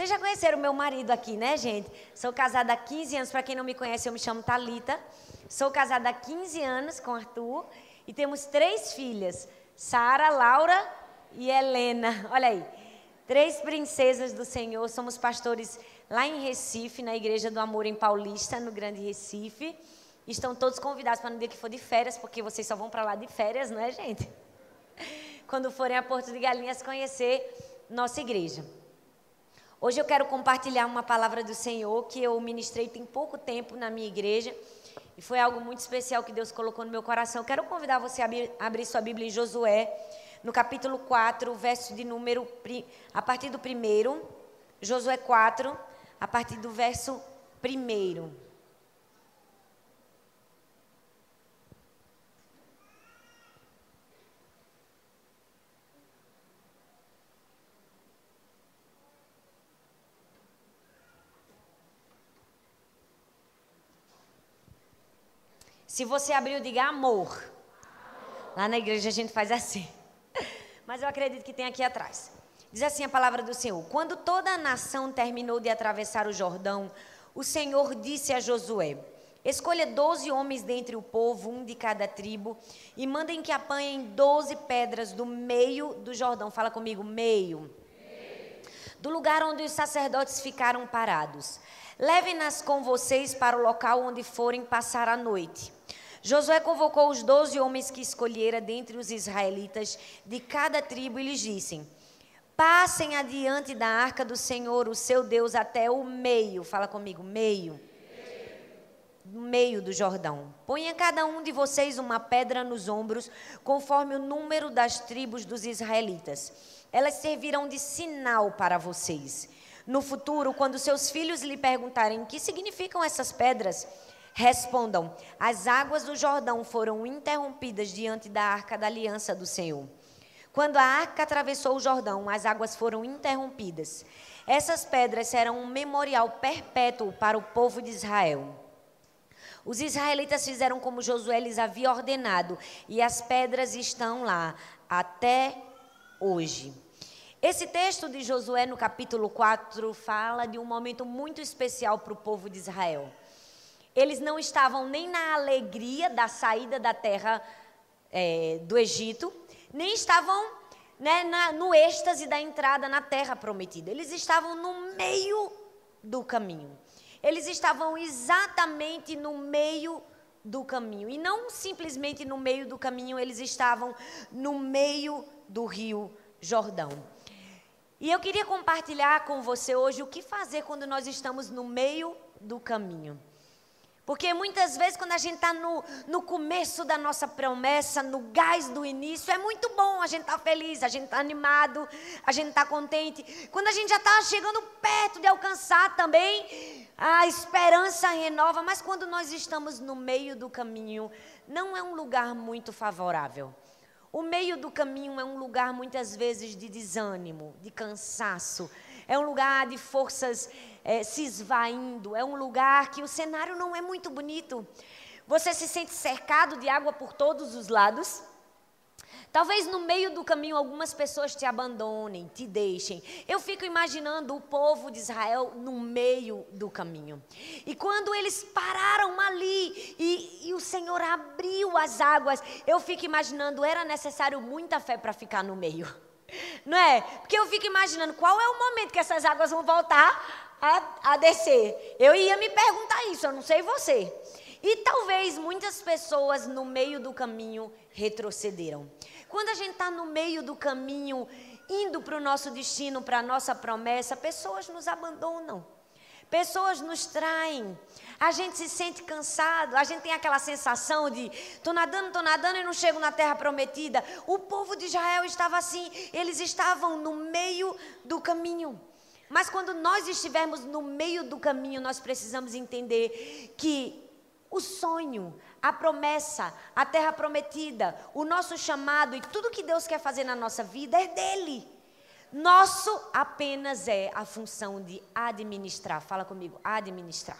Vocês já conheceram meu marido aqui, né, gente? Sou casada há 15 anos. Para quem não me conhece, eu me chamo Talita. Sou casada há 15 anos com Arthur e temos três filhas: Sara, Laura e Helena. Olha aí. Três princesas do Senhor. Somos pastores lá em Recife, na Igreja do Amor em Paulista, no Grande Recife. Estão todos convidados para no dia que for de férias, porque vocês só vão para lá de férias, não é, gente? Quando forem a Porto de Galinhas conhecer nossa igreja. Hoje eu quero compartilhar uma palavra do Senhor que eu ministrei tem pouco tempo na minha igreja. E foi algo muito especial que Deus colocou no meu coração. Quero convidar você a abrir sua Bíblia em Josué, no capítulo 4, verso de número. A partir do primeiro. Josué 4, a partir do verso primeiro. Se você abriu, diga amor. Lá na igreja a gente faz assim. Mas eu acredito que tem aqui atrás. Diz assim a palavra do Senhor: Quando toda a nação terminou de atravessar o Jordão, o Senhor disse a Josué: Escolha doze homens dentre o povo, um de cada tribo, e mandem que apanhem doze pedras do meio do Jordão. Fala comigo, meio. meio. Do lugar onde os sacerdotes ficaram parados. Levem-nas com vocês para o local onde forem passar a noite. Josué convocou os doze homens que escolhera dentre os israelitas de cada tribo e lhes disse: Passem adiante da arca do Senhor, o seu Deus, até o meio. Fala comigo, meio. No meio do Jordão. Ponha cada um de vocês uma pedra nos ombros, conforme o número das tribos dos israelitas. Elas servirão de sinal para vocês. No futuro, quando seus filhos lhe perguntarem o que significam essas pedras, Respondam: As águas do Jordão foram interrompidas diante da arca da aliança do Senhor. Quando a arca atravessou o Jordão, as águas foram interrompidas. Essas pedras serão um memorial perpétuo para o povo de Israel. Os israelitas fizeram como Josué lhes havia ordenado, e as pedras estão lá até hoje. Esse texto de Josué, no capítulo 4, fala de um momento muito especial para o povo de Israel. Eles não estavam nem na alegria da saída da terra é, do Egito, nem estavam né, na, no êxtase da entrada na terra prometida. Eles estavam no meio do caminho. Eles estavam exatamente no meio do caminho. E não simplesmente no meio do caminho, eles estavam no meio do rio Jordão. E eu queria compartilhar com você hoje o que fazer quando nós estamos no meio do caminho. Porque muitas vezes, quando a gente está no, no começo da nossa promessa, no gás do início, é muito bom, a gente está feliz, a gente está animado, a gente está contente. Quando a gente já está chegando perto de alcançar também, a esperança renova. Mas quando nós estamos no meio do caminho, não é um lugar muito favorável. O meio do caminho é um lugar muitas vezes de desânimo, de cansaço, é um lugar de forças é, se esvaindo, é um lugar que o cenário não é muito bonito. Você se sente cercado de água por todos os lados. Talvez no meio do caminho algumas pessoas te abandonem, te deixem. Eu fico imaginando o povo de Israel no meio do caminho. E quando eles pararam ali e, e o Senhor abriu as águas, eu fico imaginando, era necessário muita fé para ficar no meio. Não é? Porque eu fico imaginando qual é o momento que essas águas vão voltar a, a descer. Eu ia me perguntar isso, eu não sei você. E talvez muitas pessoas no meio do caminho retrocederam. Quando a gente está no meio do caminho, indo para o nosso destino, para a nossa promessa, pessoas nos abandonam. Pessoas nos traem. A gente se sente cansado, a gente tem aquela sensação de estou nadando, estou nadando e não chego na terra prometida. O povo de Israel estava assim, eles estavam no meio do caminho. Mas quando nós estivermos no meio do caminho, nós precisamos entender que o sonho, a promessa, a terra prometida, o nosso chamado e tudo que Deus quer fazer na nossa vida é dele. Nosso apenas é a função de administrar. Fala comigo, administrar.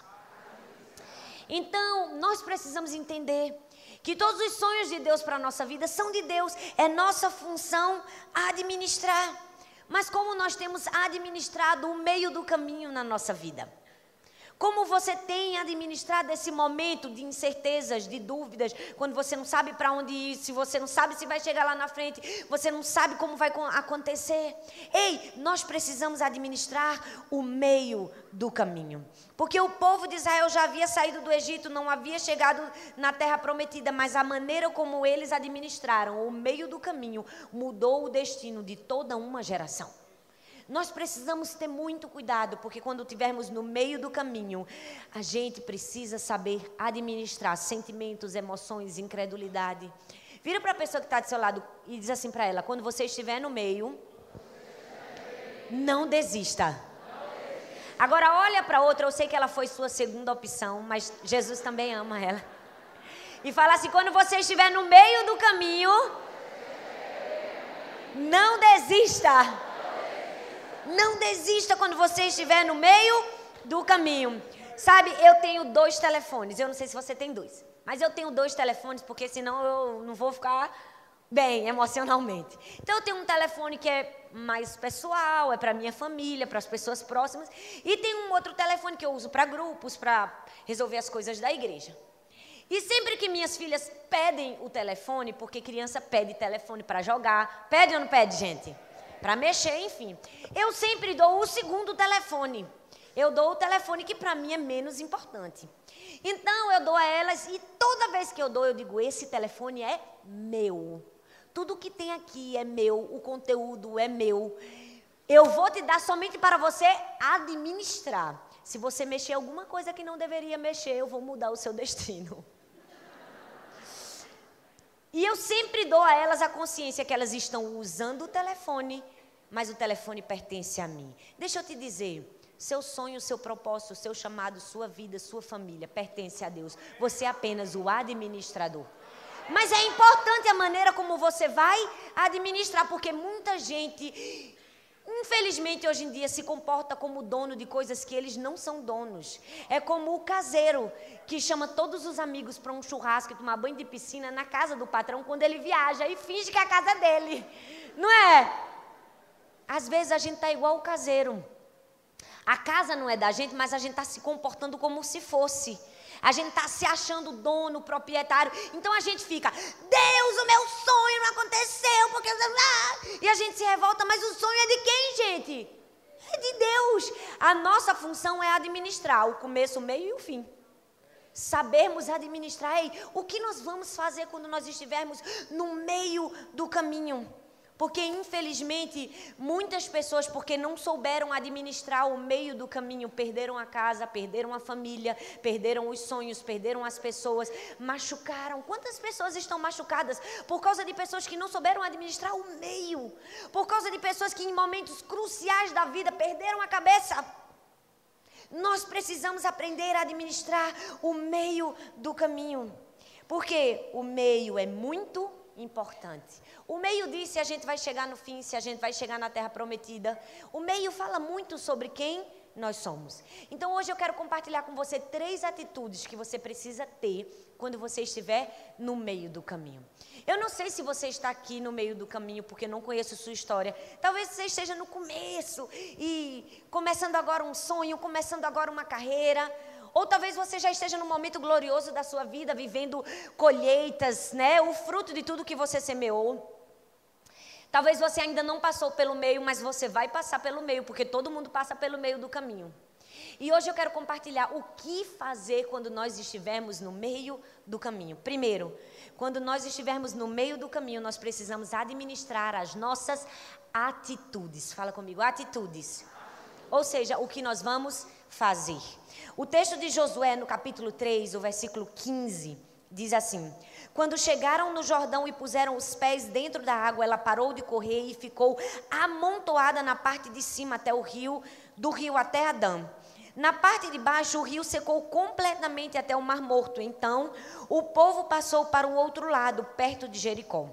Então, nós precisamos entender que todos os sonhos de Deus para a nossa vida são de Deus, é nossa função administrar. Mas como nós temos administrado o meio do caminho na nossa vida. Como você tem administrado esse momento de incertezas, de dúvidas, quando você não sabe para onde ir, se você não sabe se vai chegar lá na frente, você não sabe como vai acontecer. Ei, nós precisamos administrar o meio do caminho. Porque o povo de Israel já havia saído do Egito, não havia chegado na terra prometida, mas a maneira como eles administraram o meio do caminho mudou o destino de toda uma geração. Nós precisamos ter muito cuidado, porque quando estivermos no meio do caminho, a gente precisa saber administrar sentimentos, emoções, incredulidade. Vira para a pessoa que está do seu lado e diz assim para ela: quando você estiver no meio, não desista. Agora olha para outra, eu sei que ela foi sua segunda opção, mas Jesus também ama ela. E fala assim: quando você estiver no meio do caminho, não desista. Não desista quando você estiver no meio do caminho. Sabe, eu tenho dois telefones. Eu não sei se você tem dois. Mas eu tenho dois telefones porque senão eu não vou ficar bem emocionalmente. Então eu tenho um telefone que é mais pessoal, é para minha família, para as pessoas próximas, e tem um outro telefone que eu uso para grupos, para resolver as coisas da igreja. E sempre que minhas filhas pedem o telefone, porque criança pede telefone para jogar, pede ou não pede, gente? Para mexer, enfim. Eu sempre dou o segundo telefone. Eu dou o telefone que para mim é menos importante. Então eu dou a elas e toda vez que eu dou, eu digo: esse telefone é meu. Tudo que tem aqui é meu, o conteúdo é meu. Eu vou te dar somente para você administrar. Se você mexer alguma coisa que não deveria mexer, eu vou mudar o seu destino. E eu sempre dou a elas a consciência que elas estão usando o telefone, mas o telefone pertence a mim. Deixa eu te dizer, seu sonho, seu propósito, seu chamado, sua vida, sua família pertence a Deus. Você é apenas o administrador. Mas é importante a maneira como você vai administrar, porque muita gente infelizmente, hoje em dia, se comporta como dono de coisas que eles não são donos. É como o caseiro que chama todos os amigos para um churrasco e tomar banho de piscina na casa do patrão quando ele viaja e finge que é a casa dele. Não é? Às vezes a gente está igual o caseiro. A casa não é da gente, mas a gente está se comportando como se fosse. A gente está se achando dono, proprietário. Então a gente fica, Deus, o meu sonho não aconteceu, porque. E a gente se revolta, mas o sonho é de quem, gente? É de Deus. A nossa função é administrar o começo, o meio e o fim. Sabermos administrar. Ei, o que nós vamos fazer quando nós estivermos no meio do caminho? Porque, infelizmente, muitas pessoas, porque não souberam administrar o meio do caminho, perderam a casa, perderam a família, perderam os sonhos, perderam as pessoas, machucaram. Quantas pessoas estão machucadas por causa de pessoas que não souberam administrar o meio? Por causa de pessoas que, em momentos cruciais da vida, perderam a cabeça? Nós precisamos aprender a administrar o meio do caminho. Porque o meio é muito importante. O meio diz se a gente vai chegar no fim, se a gente vai chegar na terra prometida. O meio fala muito sobre quem nós somos. Então hoje eu quero compartilhar com você três atitudes que você precisa ter quando você estiver no meio do caminho. Eu não sei se você está aqui no meio do caminho porque não conheço sua história. Talvez você esteja no começo e começando agora um sonho, começando agora uma carreira. Ou talvez você já esteja num momento glorioso da sua vida, vivendo colheitas, né? O fruto de tudo que você semeou. Talvez você ainda não passou pelo meio, mas você vai passar pelo meio, porque todo mundo passa pelo meio do caminho. E hoje eu quero compartilhar o que fazer quando nós estivermos no meio do caminho. Primeiro, quando nós estivermos no meio do caminho, nós precisamos administrar as nossas atitudes. Fala comigo, atitudes. Ou seja, o que nós vamos fazer. O texto de Josué, no capítulo 3, o versículo 15, diz assim: quando chegaram no Jordão e puseram os pés dentro da água, ela parou de correr e ficou amontoada na parte de cima até o rio, do rio até Adã. Na parte de baixo, o rio secou completamente até o Mar Morto. Então, o povo passou para o outro lado, perto de Jericó.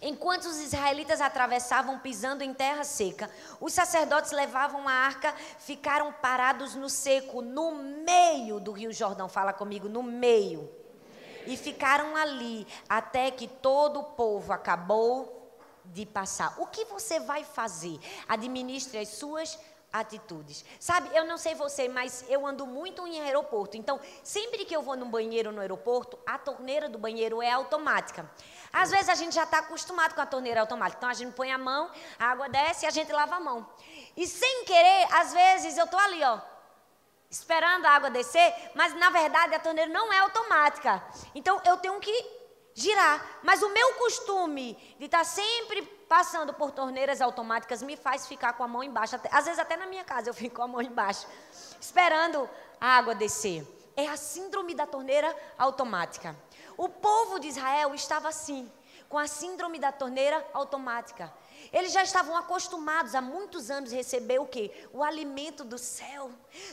Enquanto os israelitas atravessavam pisando em terra seca, os sacerdotes levavam a arca, ficaram parados no seco, no meio do rio Jordão. Fala comigo, no meio e ficaram ali até que todo o povo acabou de passar. O que você vai fazer? Administre as suas atitudes. Sabe, eu não sei você, mas eu ando muito em aeroporto. Então, sempre que eu vou no banheiro no aeroporto, a torneira do banheiro é automática. Às vezes a gente já está acostumado com a torneira automática. Então a gente põe a mão, a água desce e a gente lava a mão. E sem querer, às vezes eu estou ali, ó, esperando a água descer, mas na verdade a torneira não é automática. Então eu tenho que girar. Mas o meu costume de estar tá sempre passando por torneiras automáticas me faz ficar com a mão embaixo. Até, às vezes até na minha casa eu fico com a mão embaixo, esperando a água descer. É a síndrome da torneira automática. O povo de Israel estava assim, com a síndrome da torneira automática. Eles já estavam acostumados há muitos anos a receber o quê? O alimento do céu.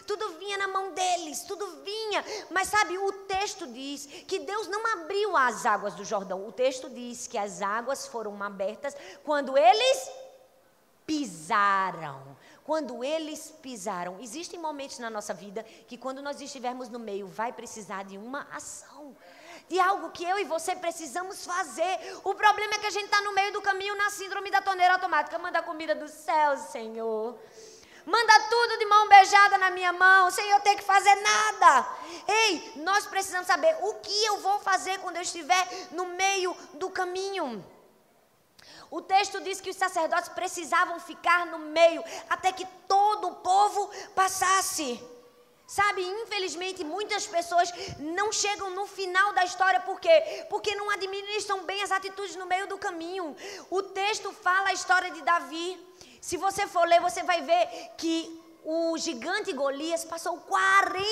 Tudo vinha na mão deles, tudo vinha. Mas sabe, o texto diz que Deus não abriu as águas do Jordão. O texto diz que as águas foram abertas quando eles pisaram. Quando eles pisaram. Existem momentos na nossa vida que quando nós estivermos no meio vai precisar de uma ação de algo que eu e você precisamos fazer. O problema é que a gente está no meio do caminho na síndrome da torneira automática. Manda a comida do céu, Senhor. Manda tudo de mão beijada na minha mão, sem eu ter que fazer nada. Ei, nós precisamos saber o que eu vou fazer quando eu estiver no meio do caminho. O texto diz que os sacerdotes precisavam ficar no meio até que todo o povo passasse. Sabe, infelizmente, muitas pessoas não chegam no final da história, por quê? Porque não administram bem as atitudes no meio do caminho. O texto fala a história de Davi. Se você for ler, você vai ver que o gigante Golias passou 40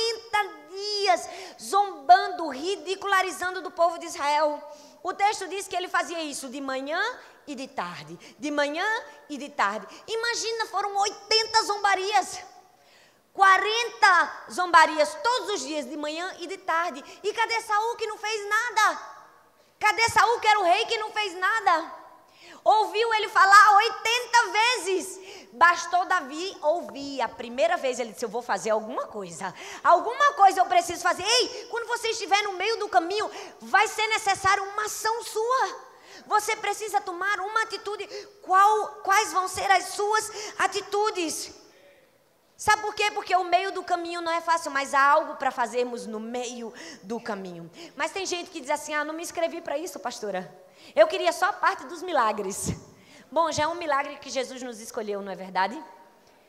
dias zombando, ridicularizando do povo de Israel. O texto diz que ele fazia isso de manhã e de tarde, de manhã e de tarde. Imagina, foram 80 zombarias. 40 zombarias todos os dias, de manhã e de tarde. E cadê Saul que não fez nada? Cadê Saul que era o rei que não fez nada? Ouviu ele falar 80 vezes. Bastou Davi ouvir. A primeira vez ele disse: Eu vou fazer alguma coisa. Alguma coisa eu preciso fazer. Ei, quando você estiver no meio do caminho, vai ser necessário uma ação sua. Você precisa tomar uma atitude. Qual, quais vão ser as suas atitudes? Sabe por quê? Porque o meio do caminho não é fácil, mas há algo para fazermos no meio do caminho. Mas tem gente que diz assim: ah, não me inscrevi para isso, pastora. Eu queria só a parte dos milagres. Bom, já é um milagre que Jesus nos escolheu, não é verdade?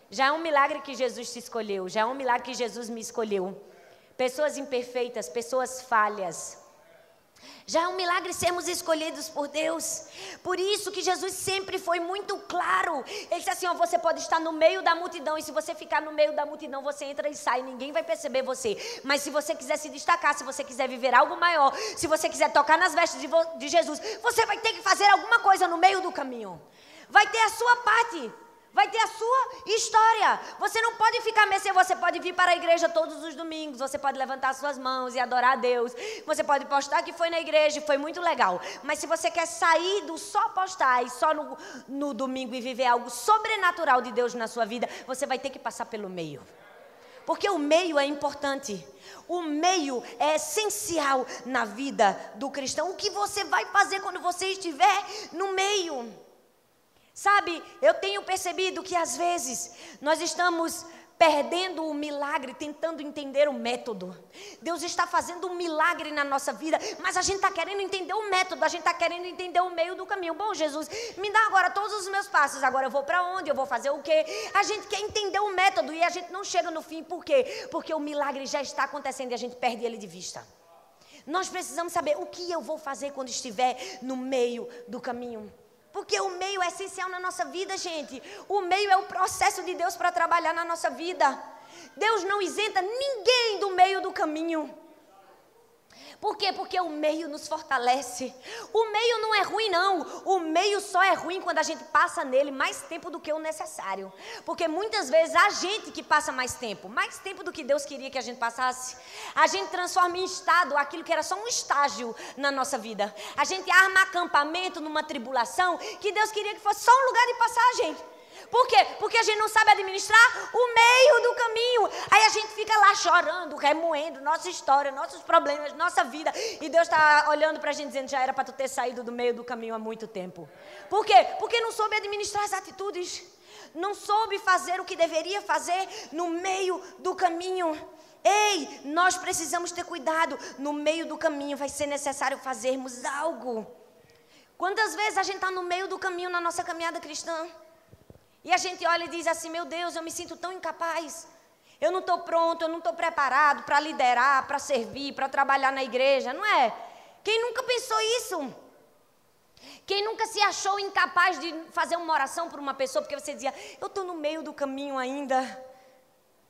Já é um milagre que Jesus te escolheu, já é um milagre que Jesus me escolheu. Pessoas imperfeitas, pessoas falhas, já é um milagre sermos escolhidos por Deus. Por isso que Jesus sempre foi muito claro. Ele disse assim: ó, você pode estar no meio da multidão, e se você ficar no meio da multidão, você entra e sai, ninguém vai perceber você. Mas se você quiser se destacar, se você quiser viver algo maior, se você quiser tocar nas vestes de, de Jesus, você vai ter que fazer alguma coisa no meio do caminho. Vai ter a sua parte vai ter a sua história. Você não pode ficar mercê, você pode vir para a igreja todos os domingos, você pode levantar suas mãos e adorar a Deus, você pode postar que foi na igreja e foi muito legal. Mas se você quer sair do só postar e só no, no domingo e viver algo sobrenatural de Deus na sua vida, você vai ter que passar pelo meio. Porque o meio é importante. O meio é essencial na vida do cristão. O que você vai fazer quando você estiver no meio? Sabe, eu tenho percebido que às vezes nós estamos perdendo o milagre, tentando entender o método. Deus está fazendo um milagre na nossa vida, mas a gente está querendo entender o método, a gente está querendo entender o meio do caminho. Bom, Jesus, me dá agora todos os meus passos, agora eu vou para onde, eu vou fazer o quê? A gente quer entender o método e a gente não chega no fim, por quê? Porque o milagre já está acontecendo e a gente perde ele de vista. Nós precisamos saber o que eu vou fazer quando estiver no meio do caminho. Porque o meio é essencial na nossa vida, gente. O meio é o processo de Deus para trabalhar na nossa vida. Deus não isenta ninguém do meio do caminho. Por quê? Porque o meio nos fortalece. O meio não é ruim, não. O meio só é ruim quando a gente passa nele mais tempo do que o necessário. Porque muitas vezes a gente que passa mais tempo, mais tempo do que Deus queria que a gente passasse, a gente transforma em estado aquilo que era só um estágio na nossa vida. A gente arma acampamento numa tribulação que Deus queria que fosse só um lugar de passagem. Por quê? Porque a gente não sabe administrar o meio do caminho. Aí a gente fica lá chorando, remoendo nossa história, nossos problemas, nossa vida. E Deus está olhando para a gente dizendo: já era para tu ter saído do meio do caminho há muito tempo. Por quê? Porque não soube administrar as atitudes. Não soube fazer o que deveria fazer no meio do caminho. Ei, nós precisamos ter cuidado. No meio do caminho vai ser necessário fazermos algo. Quantas vezes a gente está no meio do caminho na nossa caminhada cristã? E a gente olha e diz assim: Meu Deus, eu me sinto tão incapaz. Eu não estou pronto, eu não estou preparado para liderar, para servir, para trabalhar na igreja, não é? Quem nunca pensou isso? Quem nunca se achou incapaz de fazer uma oração por uma pessoa porque você dizia: Eu estou no meio do caminho ainda.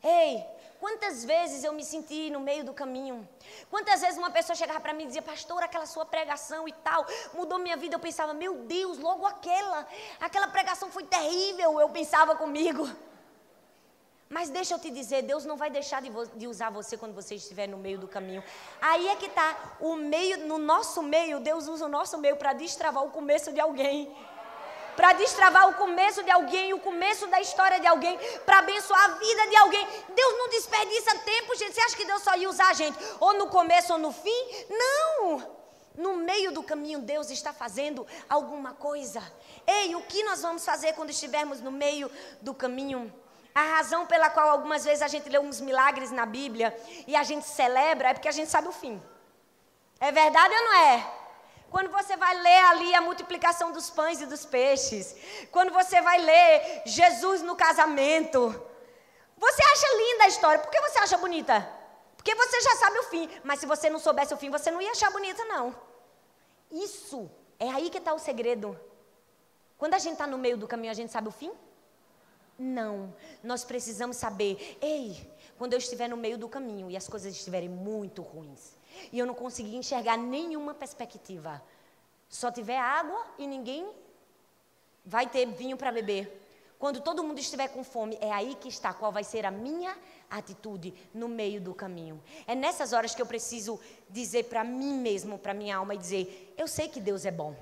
Ei, Quantas vezes eu me senti no meio do caminho? Quantas vezes uma pessoa chegava para mim e dizia, pastor, aquela sua pregação e tal, mudou minha vida. Eu pensava, meu Deus, logo aquela, aquela pregação foi terrível. Eu pensava comigo. Mas deixa eu te dizer, Deus não vai deixar de, de usar você quando você estiver no meio do caminho. Aí é que está, o meio, no nosso meio, Deus usa o nosso meio para destravar o começo de alguém para destravar o começo de alguém, o começo da história de alguém, para abençoar a vida de alguém. Deus não desperdiça tempo, gente. Você acha que Deus só ia usar a gente ou no começo ou no fim? Não! No meio do caminho, Deus está fazendo alguma coisa. Ei, o que nós vamos fazer quando estivermos no meio do caminho? A razão pela qual algumas vezes a gente lê uns milagres na Bíblia e a gente celebra é porque a gente sabe o fim. É verdade ou não é? Quando você vai ler ali a multiplicação dos pães e dos peixes, quando você vai ler Jesus no casamento, você acha linda a história. Por que você acha bonita? Porque você já sabe o fim. Mas se você não soubesse o fim, você não ia achar bonita, não. Isso, é aí que está o segredo. Quando a gente está no meio do caminho, a gente sabe o fim? Não. Nós precisamos saber, ei, quando eu estiver no meio do caminho e as coisas estiverem muito ruins, e eu não consegui enxergar nenhuma perspectiva. Só tiver água e ninguém vai ter vinho para beber. Quando todo mundo estiver com fome, é aí que está qual vai ser a minha atitude no meio do caminho. É nessas horas que eu preciso dizer para mim mesmo, para minha alma e dizer: eu sei que Deus é bom.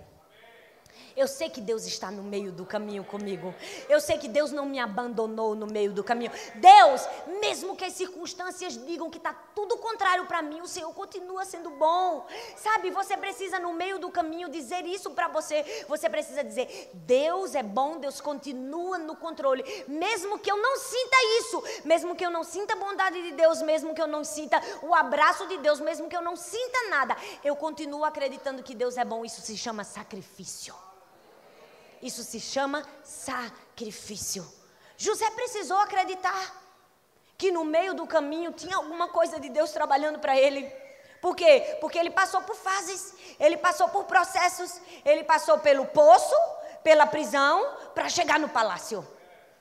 Eu sei que Deus está no meio do caminho comigo. Eu sei que Deus não me abandonou no meio do caminho. Deus, mesmo que as circunstâncias digam que está tudo contrário para mim, o Senhor continua sendo bom. Sabe, você precisa no meio do caminho dizer isso para você. Você precisa dizer: Deus é bom, Deus continua no controle. Mesmo que eu não sinta isso, mesmo que eu não sinta a bondade de Deus, mesmo que eu não sinta o abraço de Deus, mesmo que eu não sinta nada, eu continuo acreditando que Deus é bom. Isso se chama sacrifício. Isso se chama sacrifício. José precisou acreditar que no meio do caminho tinha alguma coisa de Deus trabalhando para ele. Por quê? Porque ele passou por fases, ele passou por processos, ele passou pelo poço, pela prisão, para chegar no palácio.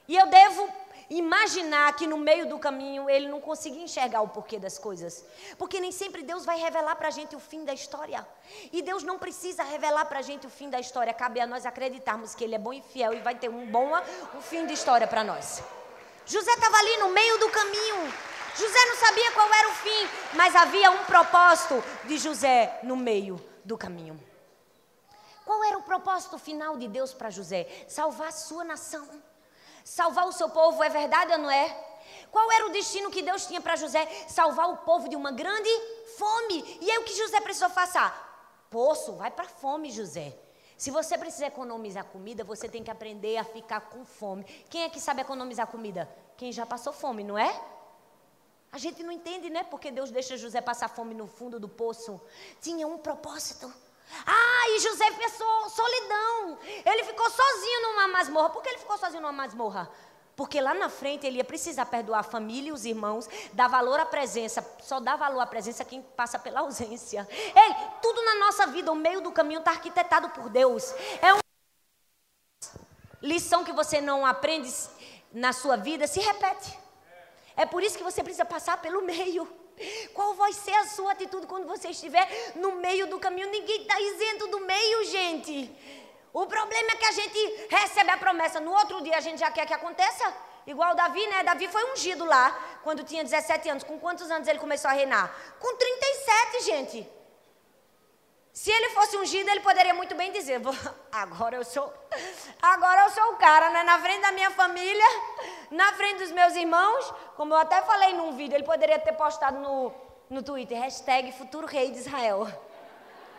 E eu devo imaginar que no meio do caminho ele não conseguia enxergar o porquê das coisas. Porque nem sempre Deus vai revelar para a gente o fim da história. E Deus não precisa revelar para a gente o fim da história. Cabe a nós acreditarmos que Ele é bom e fiel e vai ter um bom um fim de história para nós. José estava ali no meio do caminho. José não sabia qual era o fim, mas havia um propósito de José no meio do caminho. Qual era o propósito final de Deus para José? Salvar a sua nação salvar o seu povo, é verdade ou não é? Qual era o destino que Deus tinha para José? Salvar o povo de uma grande fome. E aí o que José precisou fazer? Poço, vai para fome, José. Se você precisa economizar comida, você tem que aprender a ficar com fome. Quem é que sabe economizar comida? Quem já passou fome, não é? A gente não entende, né? Porque Deus deixa José passar fome no fundo do poço. Tinha um propósito. Ah, e José pensou solidão. Ele ficou sozinho numa masmorra. Por que ele ficou sozinho numa masmorra? Porque lá na frente ele ia precisar perdoar a família e os irmãos, dar valor à presença. Só dá valor à presença quem passa pela ausência. Ei, tudo na nossa vida, o meio do caminho está arquitetado por Deus. É uma lição que você não aprende na sua vida, se repete. É por isso que você precisa passar pelo meio. Qual vai ser a sua atitude quando você estiver no meio do caminho? Ninguém está isento do meio, gente. O problema é que a gente recebe a promessa, no outro dia a gente já quer que aconteça. Igual Davi, né? Davi foi ungido lá quando tinha 17 anos. Com quantos anos ele começou a reinar? Com 37, gente. Se ele fosse ungido, ele poderia muito bem dizer: agora eu sou, agora eu sou o cara, né? Na frente da minha família, na frente dos meus irmãos, como eu até falei num vídeo, ele poderia ter postado no, no Twitter, hashtag futuro rei de Israel.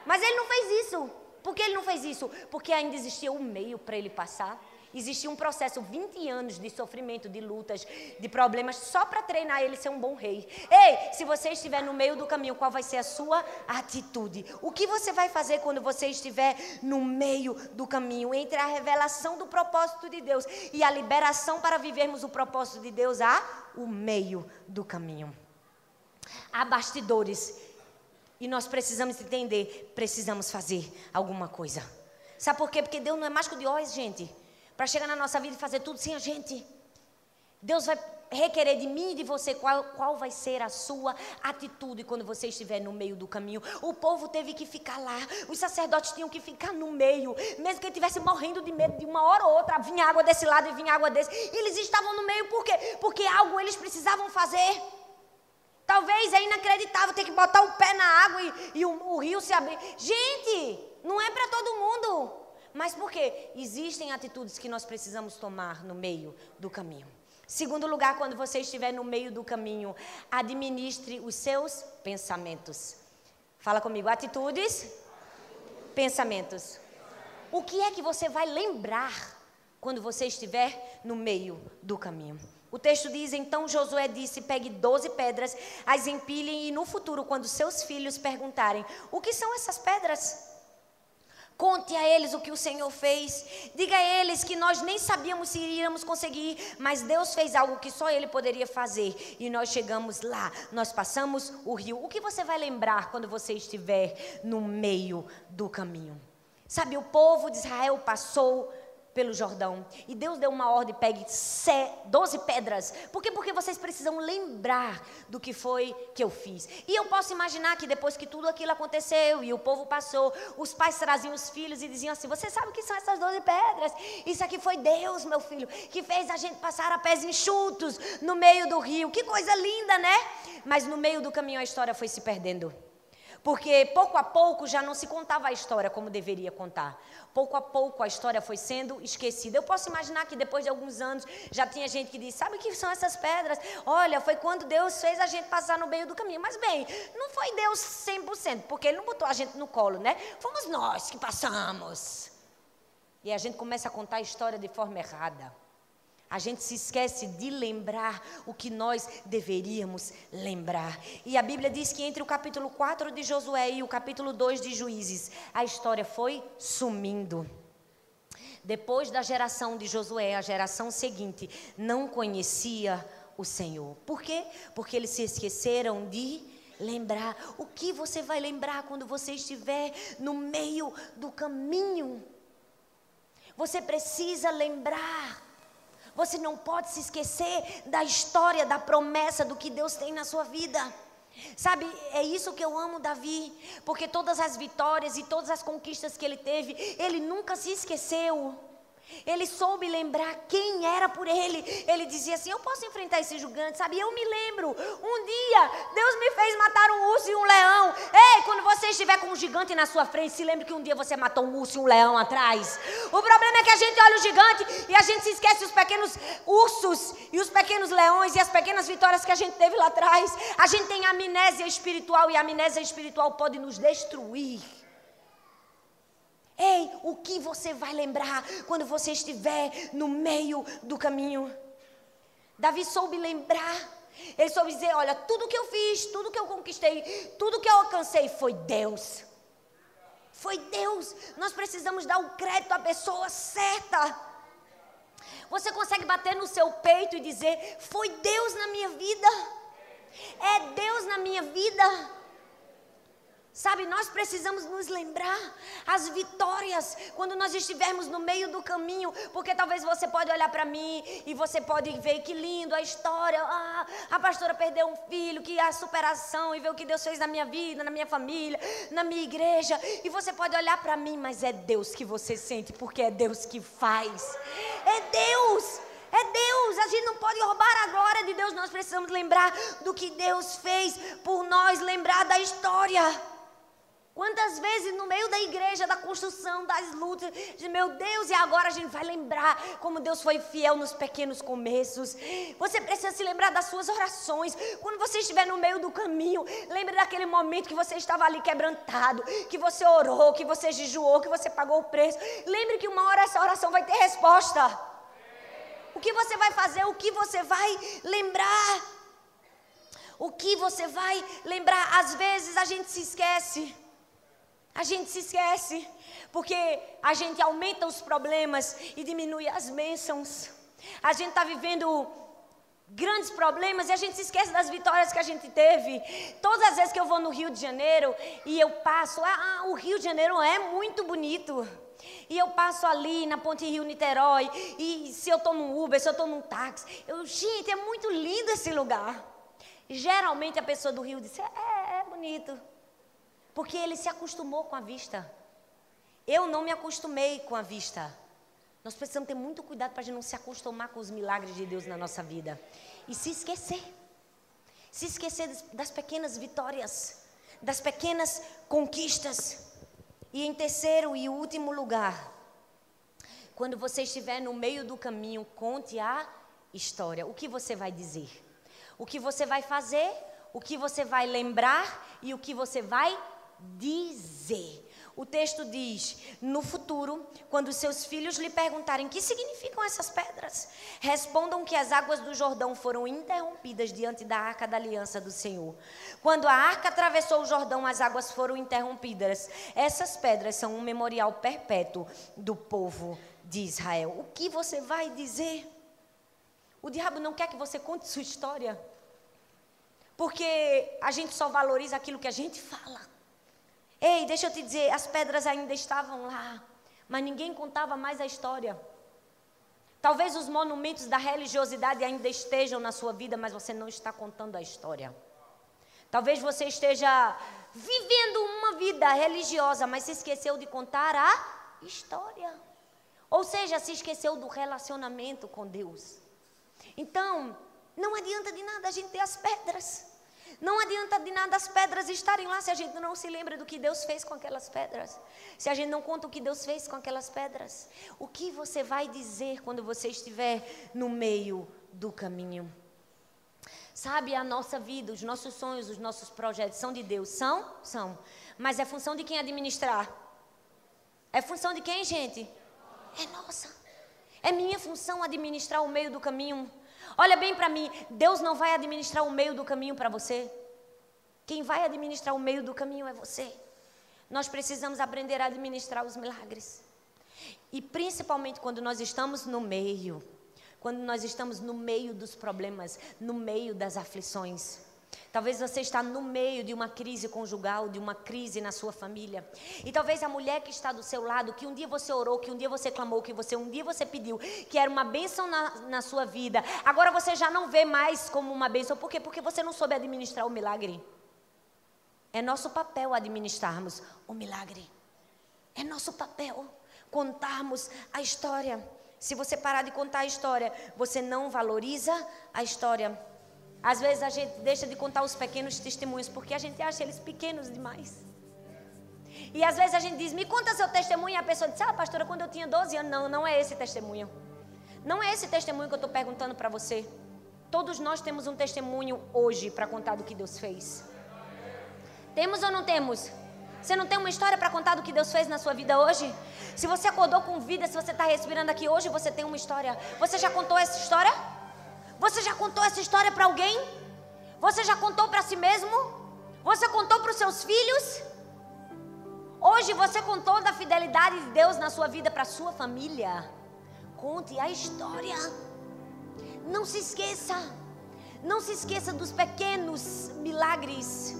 Mas ele não fez isso. Por que ele não fez isso? Porque ainda existia um meio para ele passar. Existia um processo, 20 anos de sofrimento, de lutas, de problemas, só para treinar ele ser um bom rei. Ei, se você estiver no meio do caminho, qual vai ser a sua atitude? O que você vai fazer quando você estiver no meio do caminho? Entre a revelação do propósito de Deus e a liberação para vivermos o propósito de Deus, há o meio do caminho. Há bastidores. E nós precisamos entender, precisamos fazer alguma coisa. Sabe por quê? Porque Deus não é mágico de Oz, gente para chegar na nossa vida e fazer tudo sem a gente. Deus vai requerer de mim e de você qual, qual vai ser a sua atitude quando você estiver no meio do caminho. O povo teve que ficar lá, os sacerdotes tinham que ficar no meio, mesmo que ele estivesse morrendo de medo de uma hora ou outra, vinha água desse lado e vinha água desse. Eles estavam no meio por quê? Porque algo eles precisavam fazer. Talvez é inacreditável ter que botar o pé na água e, e o, o rio se abrir. Gente, não é para todo mundo. Mas por quê? Existem atitudes que nós precisamos tomar no meio do caminho. Segundo lugar, quando você estiver no meio do caminho, administre os seus pensamentos. Fala comigo, atitudes, pensamentos. O que é que você vai lembrar quando você estiver no meio do caminho? O texto diz: Então Josué disse: Pegue doze pedras, as empilhem, e no futuro, quando seus filhos perguntarem: O que são essas pedras? Conte a eles o que o Senhor fez. Diga a eles que nós nem sabíamos se iríamos conseguir, mas Deus fez algo que só Ele poderia fazer. E nós chegamos lá, nós passamos o rio. O que você vai lembrar quando você estiver no meio do caminho? Sabe, o povo de Israel passou pelo Jordão. E Deus deu uma ordem, pegue 12 pedras. Por quê? Porque vocês precisam lembrar do que foi que eu fiz. E eu posso imaginar que depois que tudo aquilo aconteceu e o povo passou, os pais traziam os filhos e diziam assim: Você sabe o que são essas 12 pedras? Isso aqui foi Deus, meu filho, que fez a gente passar a pés enxutos no meio do rio. Que coisa linda, né? Mas no meio do caminho a história foi se perdendo. Porque pouco a pouco já não se contava a história como deveria contar. Pouco a pouco a história foi sendo esquecida. Eu posso imaginar que depois de alguns anos já tinha gente que disse: Sabe o que são essas pedras? Olha, foi quando Deus fez a gente passar no meio do caminho. Mas bem, não foi Deus 100%, porque Ele não botou a gente no colo, né? Fomos nós que passamos. E a gente começa a contar a história de forma errada. A gente se esquece de lembrar o que nós deveríamos lembrar. E a Bíblia diz que entre o capítulo 4 de Josué e o capítulo 2 de Juízes, a história foi sumindo. Depois da geração de Josué, a geração seguinte não conhecia o Senhor. Por quê? Porque eles se esqueceram de lembrar. O que você vai lembrar quando você estiver no meio do caminho? Você precisa lembrar você não pode se esquecer da história, da promessa do que Deus tem na sua vida. Sabe, é isso que eu amo Davi, porque todas as vitórias e todas as conquistas que ele teve, ele nunca se esqueceu. Ele soube lembrar quem era por ele. Ele dizia assim: Eu posso enfrentar esse gigante, sabe? Eu me lembro. Um dia, Deus me fez matar um urso e um leão. Ei, quando você estiver com um gigante na sua frente, se lembre que um dia você matou um urso e um leão atrás. O problema é que a gente olha o gigante e a gente se esquece os pequenos ursos e os pequenos leões e as pequenas vitórias que a gente teve lá atrás. A gente tem amnésia espiritual e a amnésia espiritual pode nos destruir. Ei, o que você vai lembrar quando você estiver no meio do caminho? Davi soube lembrar. Ele soube dizer: Olha, tudo que eu fiz, tudo que eu conquistei, tudo que eu alcancei foi Deus. Foi Deus. Nós precisamos dar o crédito à pessoa certa. Você consegue bater no seu peito e dizer: Foi Deus na minha vida. É Deus na minha vida. Sabe, nós precisamos nos lembrar as vitórias quando nós estivermos no meio do caminho, porque talvez você pode olhar para mim e você pode ver que lindo a história, ah, a pastora perdeu um filho, que a superação e ver o que Deus fez na minha vida, na minha família, na minha igreja, e você pode olhar para mim, mas é Deus que você sente, porque é Deus que faz. É Deus. É Deus, a gente não pode roubar a glória de Deus, nós precisamos lembrar do que Deus fez por nós, lembrar da história. Quantas vezes no meio da igreja, da construção, das lutas, de meu Deus, e agora a gente vai lembrar como Deus foi fiel nos pequenos começos. Você precisa se lembrar das suas orações. Quando você estiver no meio do caminho, lembre daquele momento que você estava ali quebrantado, que você orou, que você jejuou, que você pagou o preço. Lembre que uma hora essa oração vai ter resposta. O que você vai fazer? O que você vai lembrar? O que você vai lembrar? Às vezes a gente se esquece. A gente se esquece, porque a gente aumenta os problemas e diminui as bênçãos. A gente está vivendo grandes problemas e a gente se esquece das vitórias que a gente teve. Todas as vezes que eu vou no Rio de Janeiro e eu passo, ah, ah o Rio de Janeiro é muito bonito. E eu passo ali na Ponte Rio Niterói, e se eu estou no Uber, se eu estou num táxi, eu, gente, é muito lindo esse lugar. Geralmente a pessoa do Rio diz: é, é bonito. Porque ele se acostumou com a vista. Eu não me acostumei com a vista. Nós precisamos ter muito cuidado para a gente não se acostumar com os milagres de Deus na nossa vida. E se esquecer. Se esquecer das pequenas vitórias, das pequenas conquistas. E em terceiro e último lugar, quando você estiver no meio do caminho, conte a história. O que você vai dizer? O que você vai fazer? O que você vai lembrar? E o que você vai dizer. O texto diz: no futuro, quando seus filhos lhe perguntarem que significam essas pedras, respondam que as águas do Jordão foram interrompidas diante da arca da aliança do Senhor. Quando a arca atravessou o Jordão, as águas foram interrompidas. Essas pedras são um memorial perpétuo do povo de Israel. O que você vai dizer? O diabo não quer que você conte sua história, porque a gente só valoriza aquilo que a gente fala. Ei, deixa eu te dizer, as pedras ainda estavam lá, mas ninguém contava mais a história. Talvez os monumentos da religiosidade ainda estejam na sua vida, mas você não está contando a história. Talvez você esteja vivendo uma vida religiosa, mas se esqueceu de contar a história. Ou seja, se esqueceu do relacionamento com Deus. Então, não adianta de nada a gente ter as pedras. Não adianta de nada as pedras estarem lá se a gente não se lembra do que Deus fez com aquelas pedras. Se a gente não conta o que Deus fez com aquelas pedras. O que você vai dizer quando você estiver no meio do caminho? Sabe, a nossa vida, os nossos sonhos, os nossos projetos são de Deus? São? São. Mas é função de quem administrar? É função de quem, gente? É nossa. É minha função administrar o meio do caminho. Olha bem para mim, Deus não vai administrar o meio do caminho para você. Quem vai administrar o meio do caminho é você. Nós precisamos aprender a administrar os milagres. E principalmente quando nós estamos no meio, quando nós estamos no meio dos problemas, no meio das aflições. Talvez você está no meio de uma crise conjugal, de uma crise na sua família. E talvez a mulher que está do seu lado, que um dia você orou, que um dia você clamou, que você um dia você pediu, que era uma bênção na, na sua vida, agora você já não vê mais como uma bênção. Por quê? Porque você não soube administrar o milagre. É nosso papel administrarmos o milagre. É nosso papel contarmos a história. Se você parar de contar a história, você não valoriza a história. Às vezes a gente deixa de contar os pequenos testemunhos porque a gente acha eles pequenos demais. E às vezes a gente diz, me conta seu testemunho, e a pessoa diz, ah, pastora, quando eu tinha 12 anos. Não, não é esse testemunho. Não é esse testemunho que eu estou perguntando para você. Todos nós temos um testemunho hoje para contar do que Deus fez. Temos ou não temos? Você não tem uma história para contar do que Deus fez na sua vida hoje? Se você acordou com vida, se você está respirando aqui hoje, você tem uma história. Você já contou essa história? Você já contou essa história para alguém? Você já contou para si mesmo? Você contou para os seus filhos? Hoje você contou da fidelidade de Deus na sua vida para a sua família. Conte a história. Não se esqueça. Não se esqueça dos pequenos milagres.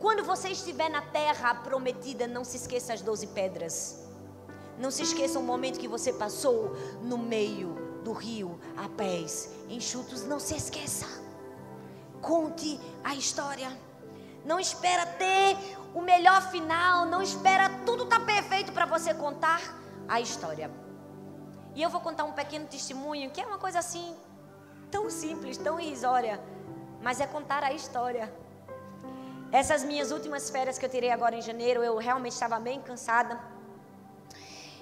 Quando você estiver na terra prometida, não se esqueça as doze pedras. Não se esqueça o momento que você passou no meio do rio a pés enxutos. Não se esqueça. Conte a história. Não espera ter o melhor final. Não espera tudo estar tá perfeito para você contar a história. E eu vou contar um pequeno testemunho que é uma coisa assim tão simples, tão irrisória, mas é contar a história. Essas minhas últimas férias que eu tirei agora em janeiro, eu realmente estava bem cansada.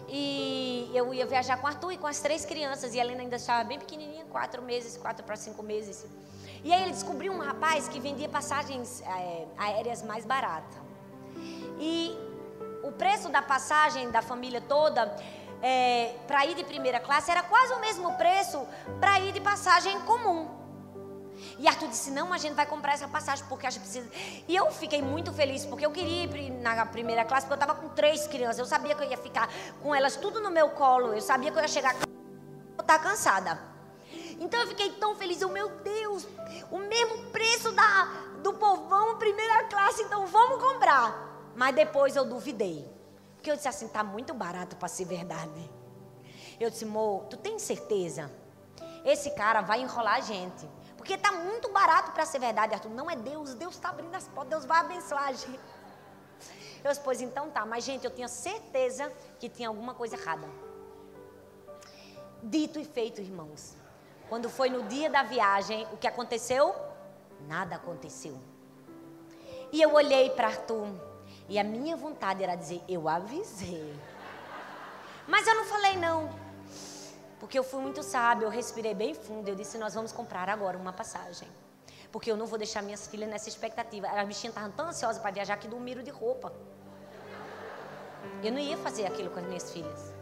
E eu ia viajar com o Arthur e com as três crianças. E a Helena ainda estava bem pequenininha, quatro meses, quatro para cinco meses. E aí ele descobriu um rapaz que vendia passagens é, aéreas mais baratas. E o preço da passagem da família toda é, para ir de primeira classe era quase o mesmo preço para ir de passagem comum. E Arthur disse: Não, a gente vai comprar essa passagem porque a gente precisa. E eu fiquei muito feliz porque eu queria ir na primeira classe porque eu estava com três crianças. Eu sabia que eu ia ficar com elas tudo no meu colo. Eu sabia que eu ia chegar estar cansada. Então eu fiquei tão feliz. Eu, meu Deus, o mesmo preço da, do povão primeira classe, então vamos comprar. Mas depois eu duvidei. Porque eu disse assim: tá muito barato para ser verdade. Eu disse, Mo, tu tem certeza? Esse cara vai enrolar a gente. Porque está muito barato para ser verdade, Arthur. Não é Deus, Deus está abrindo as portas, Deus vai abençoar a gente. Eu disse, pois então tá, mas gente, eu tinha certeza que tinha alguma coisa errada. Dito e feito, irmãos. Quando foi no dia da viagem, o que aconteceu? Nada aconteceu. E eu olhei para Arthur e a minha vontade era dizer: Eu avisei. Mas eu não falei não. Porque eu fui muito sábio, eu respirei bem fundo. Eu disse: Nós vamos comprar agora uma passagem. Porque eu não vou deixar minhas filhas nessa expectativa. As bichinhas estavam tão ansiosas para viajar que dormiram de roupa. Eu não ia fazer aquilo com as minhas filhas.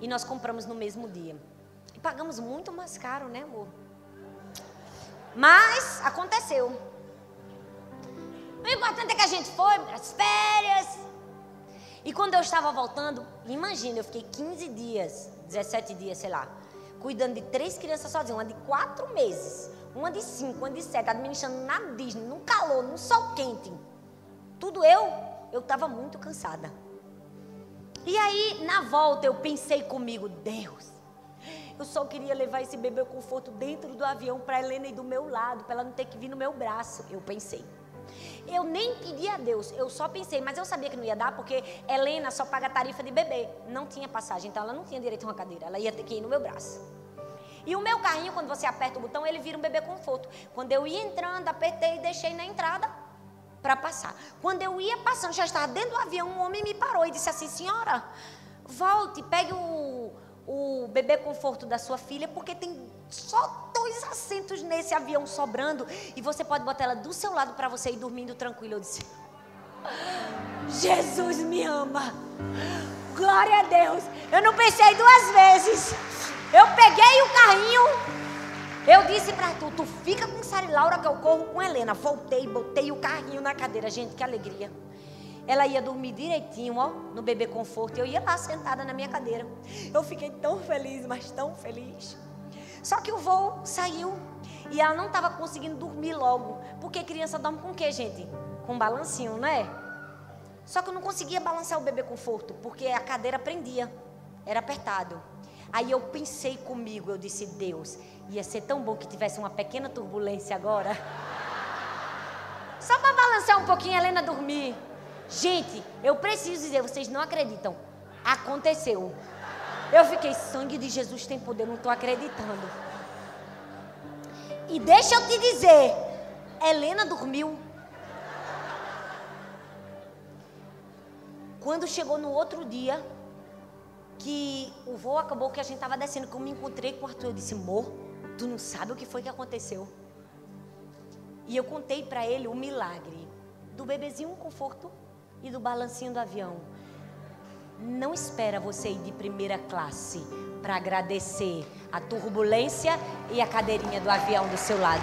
E nós compramos no mesmo dia. E pagamos muito mais caro, né, amor? Mas aconteceu. O importante é que a gente foi para as férias. E quando eu estava voltando, imagina, eu fiquei 15 dias 17 dias, sei lá, cuidando de três crianças sozinha, uma de quatro meses, uma de cinco, uma de sete, administrando na Disney, no calor, no sol quente. Tudo eu, eu estava muito cansada. E aí, na volta, eu pensei comigo, Deus, eu só queria levar esse bebê conforto dentro do avião para Helena e do meu lado, para ela não ter que vir no meu braço. Eu pensei. Eu nem pedi a Deus, eu só pensei, mas eu sabia que não ia dar porque Helena só paga tarifa de bebê. Não tinha passagem, então ela não tinha direito a uma cadeira, ela ia ter que ir no meu braço. E o meu carrinho, quando você aperta o botão, ele vira um bebê conforto. Quando eu ia entrando, apertei e deixei na entrada para passar. Quando eu ia passando, já estava dentro do avião, um homem me parou e disse assim: Senhora, volte, pegue o, o bebê conforto da sua filha, porque tem só dois assentos nesse avião sobrando e você pode botar ela do seu lado para você ir dormindo tranquilo. Eu disse: Jesus me ama. Glória a Deus. Eu não pensei duas vezes. Eu peguei o carrinho. Eu disse para tu, tu fica com Sara e Laura que eu corro com Helena. Voltei, botei o carrinho na cadeira. Gente, que alegria. Ela ia dormir direitinho, ó, no bebê conforto. Eu ia lá sentada na minha cadeira. Eu fiquei tão feliz, mas tão feliz. Só que o voo saiu e ela não estava conseguindo dormir logo. Porque criança dorme com o quê, gente? Com balancinho, não é? Só que eu não conseguia balançar o bebê conforto, porque a cadeira prendia. Era apertado. Aí eu pensei comigo, eu disse, Deus, ia ser tão bom que tivesse uma pequena turbulência agora. Só para balançar um pouquinho, a Helena dormir. Gente, eu preciso dizer, vocês não acreditam. Aconteceu. Eu fiquei, sangue de Jesus tem poder, não estou acreditando. E deixa eu te dizer, Helena dormiu. Quando chegou no outro dia, que o voo acabou, que a gente estava descendo, que eu me encontrei com o Arthur, eu disse, amor, tu não sabe o que foi que aconteceu. E eu contei para ele o milagre do bebezinho conforto e do balancinho do avião não espera você ir de primeira classe para agradecer a turbulência e a cadeirinha do avião do seu lado.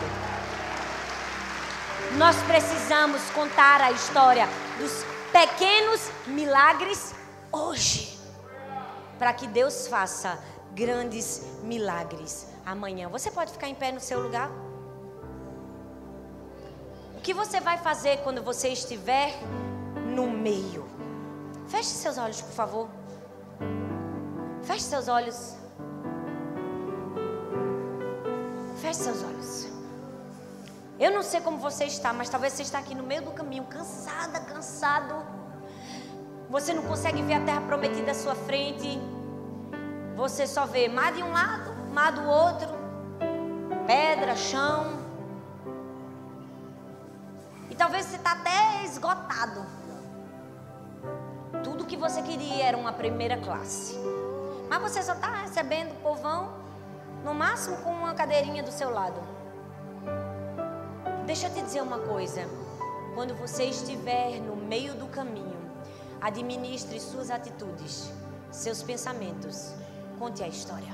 Nós precisamos contar a história dos pequenos milagres hoje, para que Deus faça grandes milagres amanhã. Você pode ficar em pé no seu lugar? O que você vai fazer quando você estiver no meio? Feche seus olhos, por favor. Feche seus olhos. Feche seus olhos. Eu não sei como você está, mas talvez você está aqui no meio do caminho, cansada, cansado. Você não consegue ver a terra prometida à sua frente. Você só vê mar de um lado, mar do outro, pedra, chão. talvez você está até esgotado. Tudo que você queria era uma primeira classe. Mas você só está recebendo povão, no máximo com uma cadeirinha do seu lado. Deixa eu te dizer uma coisa. Quando você estiver no meio do caminho, administre suas atitudes, seus pensamentos. Conte a história.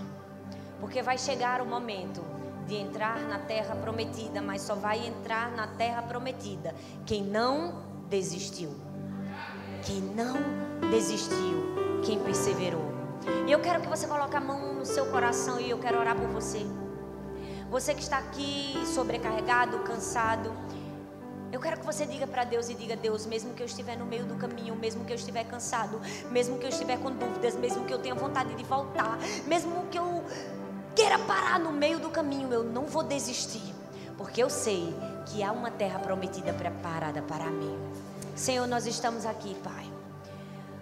Porque vai chegar o momento de entrar na terra prometida, mas só vai entrar na terra prometida quem não desistiu. Quem não desistiu, quem perseverou. E eu quero que você coloque a mão no seu coração e eu quero orar por você. Você que está aqui sobrecarregado, cansado, eu quero que você diga para Deus e diga: Deus, mesmo que eu estiver no meio do caminho, mesmo que eu estiver cansado, mesmo que eu estiver com dúvidas, mesmo que eu tenha vontade de voltar, mesmo que eu queira parar no meio do caminho, eu não vou desistir, porque eu sei que há uma terra prometida preparada para mim. Senhor, nós estamos aqui, Pai,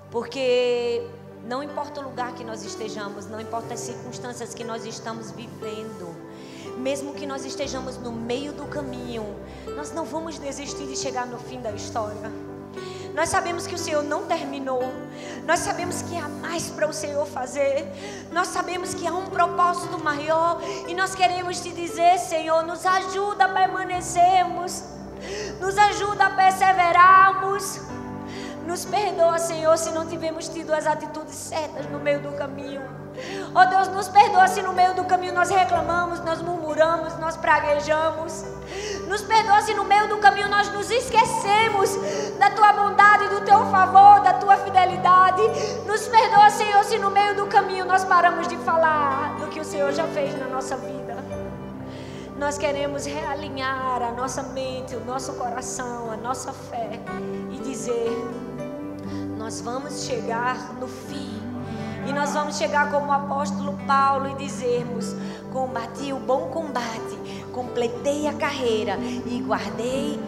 porque não importa o lugar que nós estejamos, não importa as circunstâncias que nós estamos vivendo, mesmo que nós estejamos no meio do caminho, nós não vamos desistir de chegar no fim da história. Nós sabemos que o Senhor não terminou. Nós sabemos que há mais para o Senhor fazer. Nós sabemos que há um propósito maior. E nós queremos te dizer, Senhor, nos ajuda a permanecermos. Nos ajuda a perseverarmos. Nos perdoa, Senhor, se não tivemos tido as atitudes certas no meio do caminho. Oh Deus, nos perdoa se no meio do caminho nós reclamamos, nós murmuramos, nós praguejamos. Nos perdoa se no meio do caminho nós nos esquecemos da tua bondade, do teu favor, da tua fidelidade. Nos perdoa, Senhor, se no meio do caminho nós paramos de falar do que o Senhor já fez na nossa vida. Nós queremos realinhar a nossa mente, o nosso coração, a nossa fé e dizer: nós vamos chegar no fim. E nós vamos chegar como o apóstolo Paulo e dizermos: combati o bom combate, completei a carreira e guardei